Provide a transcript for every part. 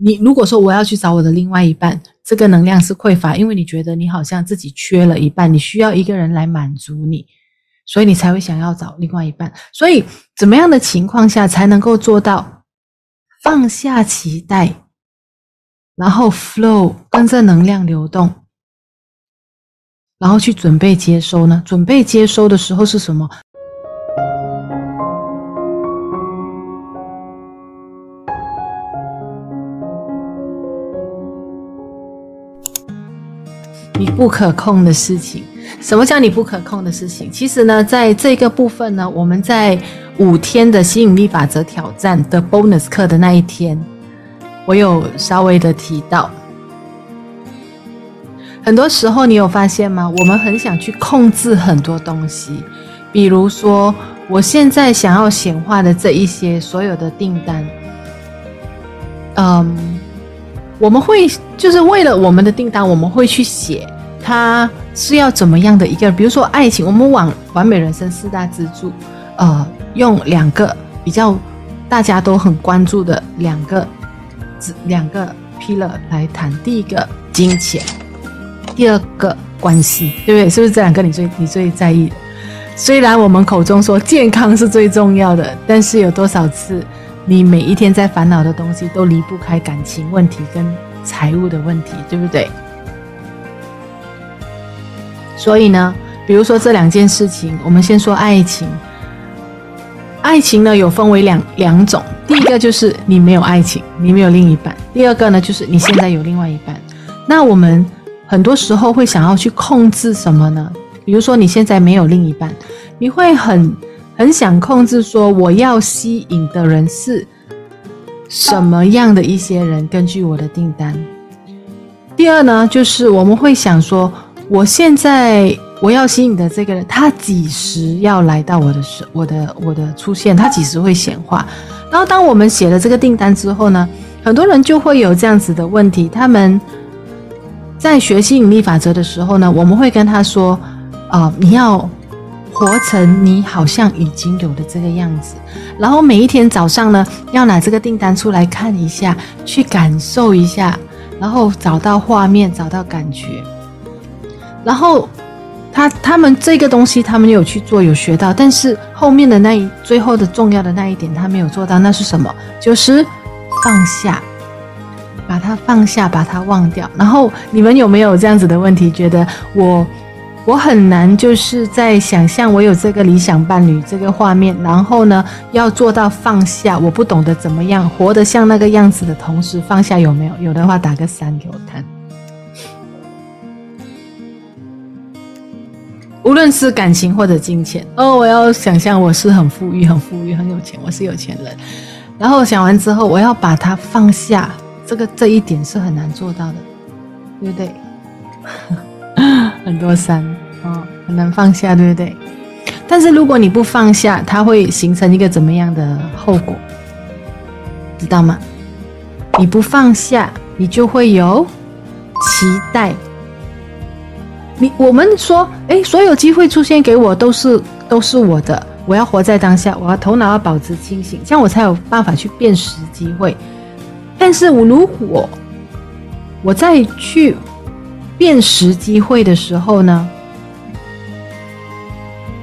你如果说我要去找我的另外一半，这个能量是匮乏，因为你觉得你好像自己缺了一半，你需要一个人来满足你，所以你才会想要找另外一半。所以怎么样的情况下才能够做到放下期待，然后 flow 跟着能量流动，然后去准备接收呢？准备接收的时候是什么？你不可控的事情，什么叫你不可控的事情？其实呢，在这个部分呢，我们在五天的吸引力法则挑战的 bonus 课的那一天，我有稍微的提到。很多时候，你有发现吗？我们很想去控制很多东西，比如说，我现在想要显化的这一些所有的订单，嗯。我们会就是为了我们的订单，我们会去写，它是要怎么样的一个，比如说爱情，我们往完美人生四大支柱，呃，用两个比较大家都很关注的两个两个 pillar 来谈。第一个金钱，第二个关系，对不对？是不是这两个你最你最在意？虽然我们口中说健康是最重要的，但是有多少次？你每一天在烦恼的东西都离不开感情问题跟财务的问题，对不对？所以呢，比如说这两件事情，我们先说爱情。爱情呢，有分为两两种，第一个就是你没有爱情，你没有另一半；第二个呢，就是你现在有另外一半。那我们很多时候会想要去控制什么呢？比如说你现在没有另一半，你会很。很想控制，说我要吸引的人是什么样的一些人？根据我的订单。第二呢，就是我们会想说，我现在我要吸引的这个人，他几时要来到我的时，我的我的出现，他几时会显化？然后当我们写了这个订单之后呢，很多人就会有这样子的问题。他们在学吸引力法则的时候呢，我们会跟他说：啊、你要。活成你好像已经有的这个样子，然后每一天早上呢，要拿这个订单出来看一下，去感受一下，然后找到画面，找到感觉。然后他他们这个东西，他们有去做，有学到，但是后面的那一最后的重要的那一点，他没有做到，那是什么？就是放下，把它放下，把它忘掉。然后你们有没有这样子的问题？觉得我？我很难，就是在想象我有这个理想伴侣这个画面，然后呢，要做到放下。我不懂得怎么样活得像那个样子的同时放下，有没有？有的话打个三给我看。无论是感情或者金钱，哦，我要想象我是很富裕、很富裕、很有钱，我是有钱人。然后想完之后，我要把它放下，这个这一点是很难做到的，对不对？很多山哦，很难放下，对不对？但是如果你不放下，它会形成一个怎么样的后果？知道吗？你不放下，你就会有期待。你我们说，诶，所有机会出现给我都是都是我的，我要活在当下，我要头脑要保持清醒，这样我才有办法去辨识机会。但是我如果我再去。辨识机会的时候呢，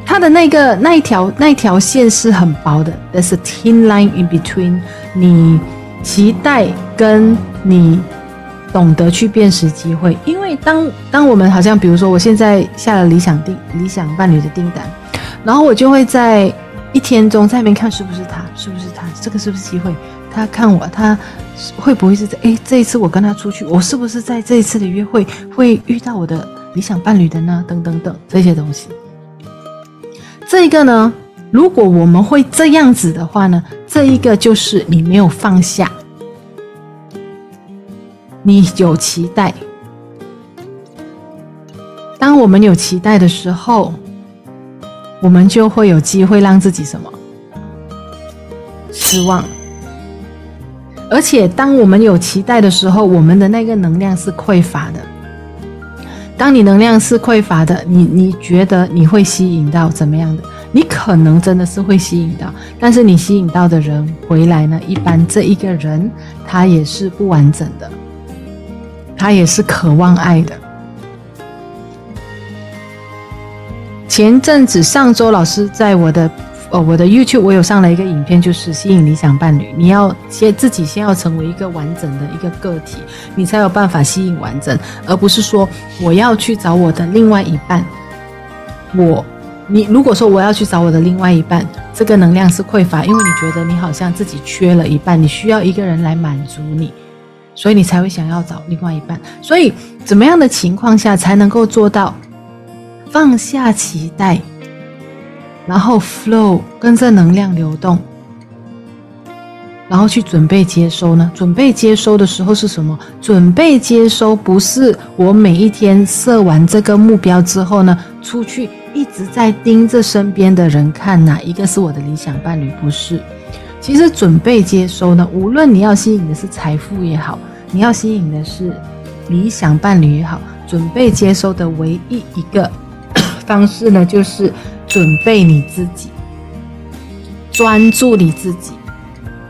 它的那个那一条那一条线是很薄的，There's a thin line in between。你期待跟你懂得去辨识机会，因为当当我们好像比如说我现在下了理想订理想伴侣的订单，然后我就会在一天中在那边看是不是他，是不是他，这个是不是机会？他看我，他会不会是在？诶，这一次我跟他出去，我是不是在这一次的约会会遇到我的理想伴侣的呢？等等等这些东西。这一个呢，如果我们会这样子的话呢，这一个就是你没有放下，你有期待。当我们有期待的时候，我们就会有机会让自己什么？失望。而且，当我们有期待的时候，我们的那个能量是匮乏的。当你能量是匮乏的，你你觉得你会吸引到怎么样的？你可能真的是会吸引到，但是你吸引到的人回来呢，一般这一个人他也是不完整的，他也是渴望爱的。前阵子上周老师在我的。哦，我的 YouTube 我有上了一个影片，就是吸引理想伴侣。你要先自己先要成为一个完整的一个个体，你才有办法吸引完整，而不是说我要去找我的另外一半。我，你如果说我要去找我的另外一半，这个能量是匮乏，因为你觉得你好像自己缺了一半，你需要一个人来满足你，所以你才会想要找另外一半。所以，怎么样的情况下才能够做到放下期待？然后 flow 跟着能量流动，然后去准备接收呢？准备接收的时候是什么？准备接收不是我每一天设完这个目标之后呢，出去一直在盯着身边的人看哪一个是我的理想伴侣？不是，其实准备接收呢，无论你要吸引的是财富也好，你要吸引的是理想伴侣也好，准备接收的唯一一个 方式呢，就是。准备你自己，专注你自己，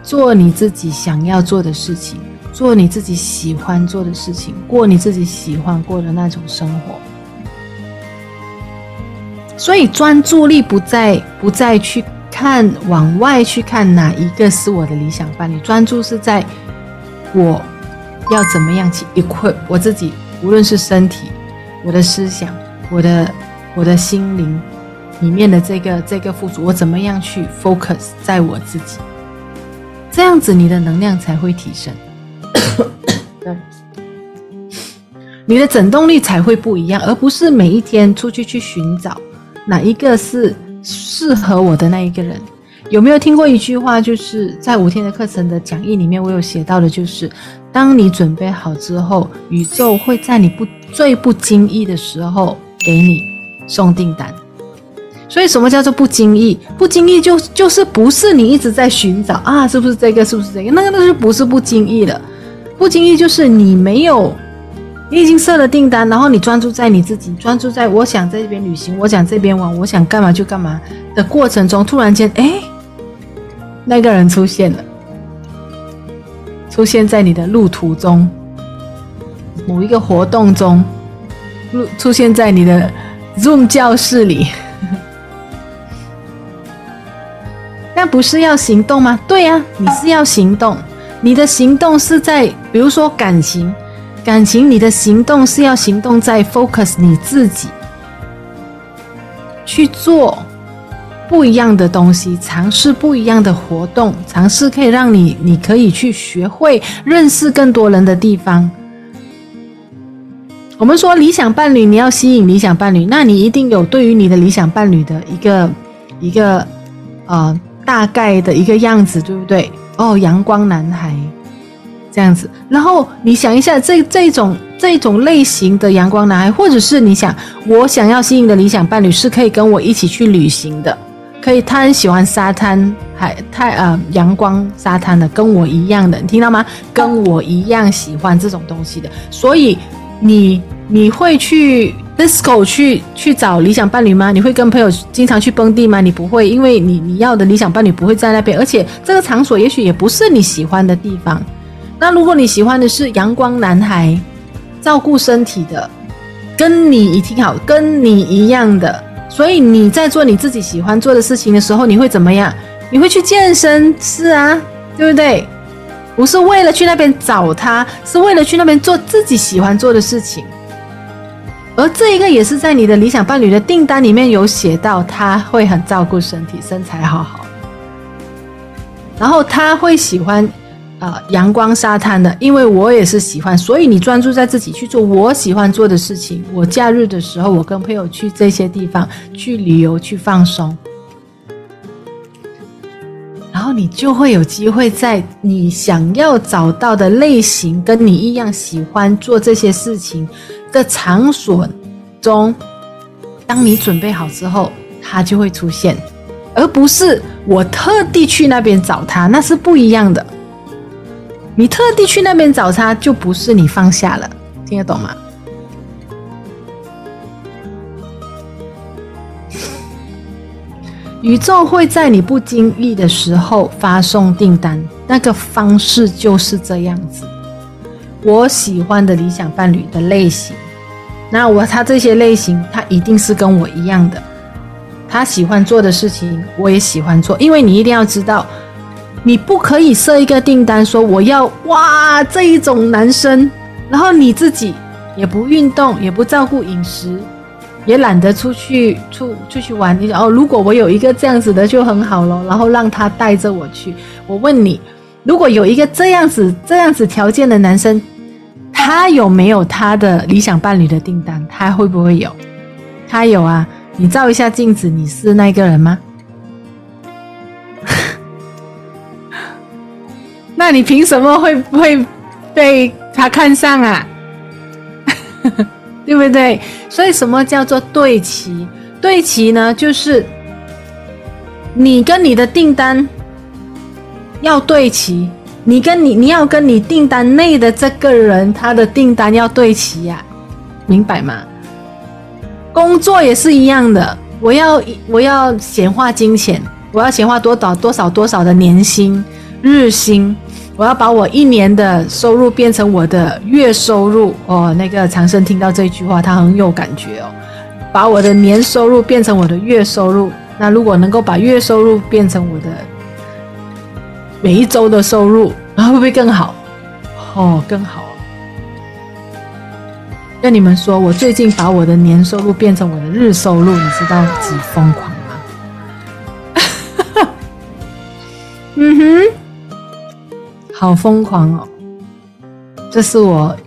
做你自己想要做的事情，做你自己喜欢做的事情，过你自己喜欢过的那种生活。所以专注力不再不再去看往外去看哪一个是我的理想伴侣，专注是在我要怎么样去 equip 我自己，无论是身体、我的思想、我的我的心灵。里面的这个这个富足，我怎么样去 focus 在我自己？这样子你的能量才会提升，对，你的整动力才会不一样，而不是每一天出去去寻找哪一个是适合我的那一个人。有没有听过一句话？就是在五天的课程的讲义里面，我有写到的，就是当你准备好之后，宇宙会在你不最不经意的时候给你送订单。所以，什么叫做不经意？不经意就就是不是你一直在寻找啊，是不是这个？是不是这个？那个那就不是不经意了。不经意就是你没有，你已经设了订单，然后你专注在你自己，专注在我想在这边旅行，我想这边玩，我想干嘛就干嘛的过程中，突然间，哎，那个人出现了，出现在你的路途中，某一个活动中，出出现在你的 Zoom 教室里。不是要行动吗？对呀，你是要行动。你的行动是在，比如说感情，感情，你的行动是要行动在 focus 你自己，去做不一样的东西，尝试不一样的活动，尝试可以让你，你可以去学会认识更多人的地方。我们说理想伴侣，你要吸引理想伴侣，那你一定有对于你的理想伴侣的一个一个呃。大概的一个样子，对不对？哦，阳光男孩这样子。然后你想一下，这这种这种类型的阳光男孩，或者是你想，我想要吸引的理想伴侣是可以跟我一起去旅行的，可以他很喜欢沙滩，海太呃阳光沙滩的，跟我一样的，你听到吗？跟我一样喜欢这种东西的，所以你你会去。disco 去去找理想伴侣吗？你会跟朋友经常去蹦迪吗？你不会，因为你你要的理想伴侣不会在那边，而且这个场所也许也不是你喜欢的地方。那如果你喜欢的是阳光男孩，照顾身体的，跟你一定好，跟你一样的，所以你在做你自己喜欢做的事情的时候，你会怎么样？你会去健身，是啊，对不对？不是为了去那边找他，是为了去那边做自己喜欢做的事情。而这一个也是在你的理想伴侣的订单里面有写到，他会很照顾身体，身材好好，然后他会喜欢，呃，阳光沙滩的，因为我也是喜欢，所以你专注在自己去做我喜欢做的事情。我假日的时候，我跟朋友去这些地方去旅游去放松，然后你就会有机会在你想要找到的类型跟你一样喜欢做这些事情的场所中，当你准备好之后，他就会出现，而不是我特地去那边找他，那是不一样的。你特地去那边找他，就不是你放下了，听得懂吗？宇宙会在你不经意的时候发送订单，那个方式就是这样子。我喜欢的理想伴侣的类型，那我他这些类型，他一定是跟我一样的。他喜欢做的事情，我也喜欢做。因为你一定要知道，你不可以设一个订单说我要哇这一种男生，然后你自己也不运动，也不照顾饮食。也懒得出去出出去玩，你哦，如果我有一个这样子的就很好了，然后让他带着我去。我问你，如果有一个这样子这样子条件的男生，他有没有他的理想伴侣的订单？他会不会有？他有啊，你照一下镜子，你是那个人吗？那你凭什么会会被他看上啊？对不对？所以什么叫做对齐？对齐呢，就是你跟你的订单要对齐，你跟你你要跟你订单内的这个人他的订单要对齐呀，明白吗？工作也是一样的，我要我要显化金钱，我要显化多少多少多少的年薪、日薪。我要把我一年的收入变成我的月收入哦。那个长生听到这句话，他很有感觉哦。把我的年收入变成我的月收入，那如果能够把月收入变成我的每一周的收入，然后会不会更好？哦，更好。跟你们说，我最近把我的年收入变成我的日收入，你知道几疯狂吗？嗯哼。好疯狂哦！这是我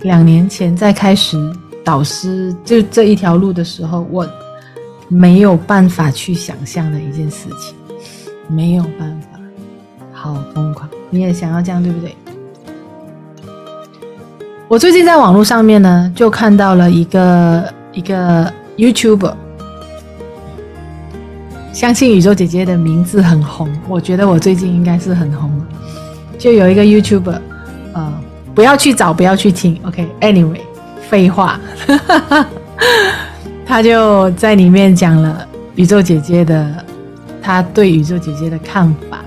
两年前在开始导师就这一条路的时候，我没有办法去想象的一件事情，没有办法，好疯狂！你也想要这样，对不对？我最近在网络上面呢，就看到了一个一个 YouTuber。相信宇宙姐姐的名字很红，我觉得我最近应该是很红了。就有一个 YouTuber，呃，不要去找，不要去听。OK，Anyway，废话，他就在里面讲了宇宙姐姐的，他对宇宙姐姐的看法。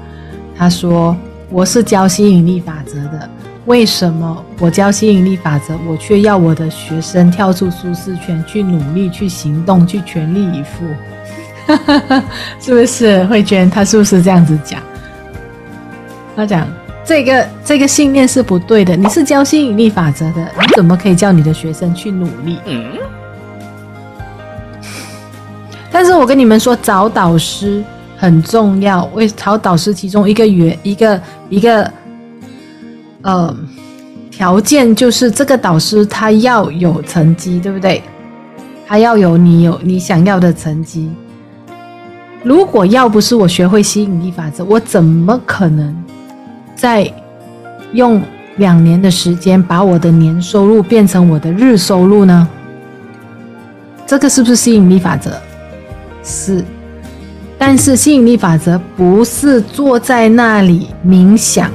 他说：“我是教吸引力法则的，为什么我教吸引力法则，我却要我的学生跳出舒适圈，去努力，去行动，去全力以赴？” 是不是慧娟？他是不是这样子讲？他讲这个这个信念是不对的。你是教吸引力法则的，你怎么可以叫你的学生去努力？嗯。但是我跟你们说，找导师很重要。为找导师，其中一个原一个一个呃条件就是这个导师他要有成绩，对不对？他要有你有你想要的成绩。如果要不是我学会吸引力法则，我怎么可能在用两年的时间把我的年收入变成我的日收入呢？这个是不是吸引力法则？是。但是吸引力法则不是坐在那里冥想，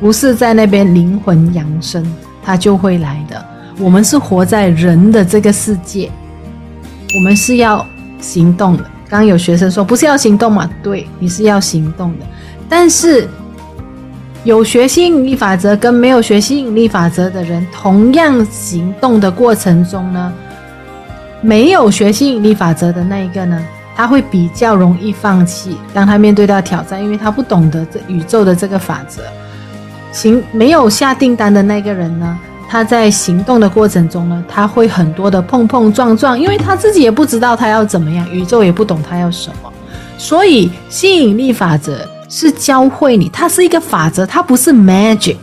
不是在那边灵魂扬升，它就会来的。我们是活在人的这个世界，我们是要行动的。刚有学生说，不是要行动吗？对，你是要行动的。但是有学吸引力法则跟没有学吸引力法则的人，同样行动的过程中呢，没有学吸引力法则的那一个呢，他会比较容易放弃。当他面对到挑战，因为他不懂得这宇宙的这个法则，行没有下订单的那个人呢，他在行动的过程中呢，他会很多的碰碰撞撞，因为他自己也不知道他要怎么样，宇宙也不懂他要什么，所以吸引力法则是教会你，它是一个法则，它不是 magic，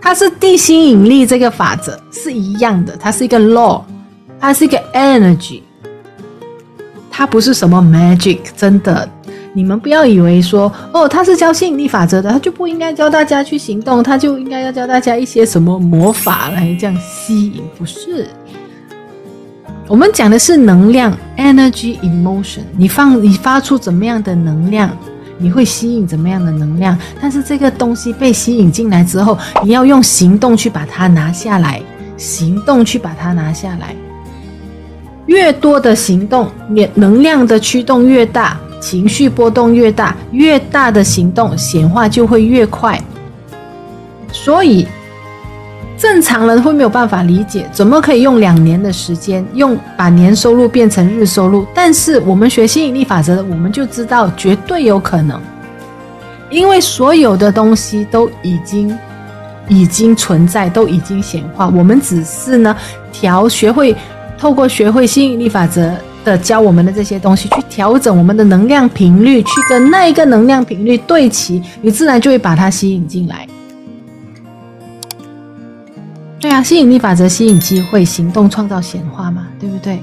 它是地心引力这个法则是一样的，它是一个 law，它是一个 energy，它不是什么 magic，真的。你们不要以为说哦，他是教吸引力法则的，他就不应该教大家去行动，他就应该要教大家一些什么魔法来这样吸引，不是？我们讲的是能量，energy emotion。你放你发出怎么样的能量，你会吸引怎么样的能量。但是这个东西被吸引进来之后，你要用行动去把它拿下来，行动去把它拿下来。越多的行动，能能量的驱动越大，情绪波动越大，越大的行动显化就会越快。所以，正常人会没有办法理解，怎么可以用两年的时间，用把年收入变成日收入？但是我们学吸引力法则，我们就知道绝对有可能，因为所有的东西都已经已经存在，都已经显化，我们只是呢调学会。透过学会吸引力法则的教我们的这些东西，去调整我们的能量频率，去跟那一个能量频率对齐，你自然就会把它吸引进来。对啊，吸引力法则吸引机会，行动创造显化嘛，对不对？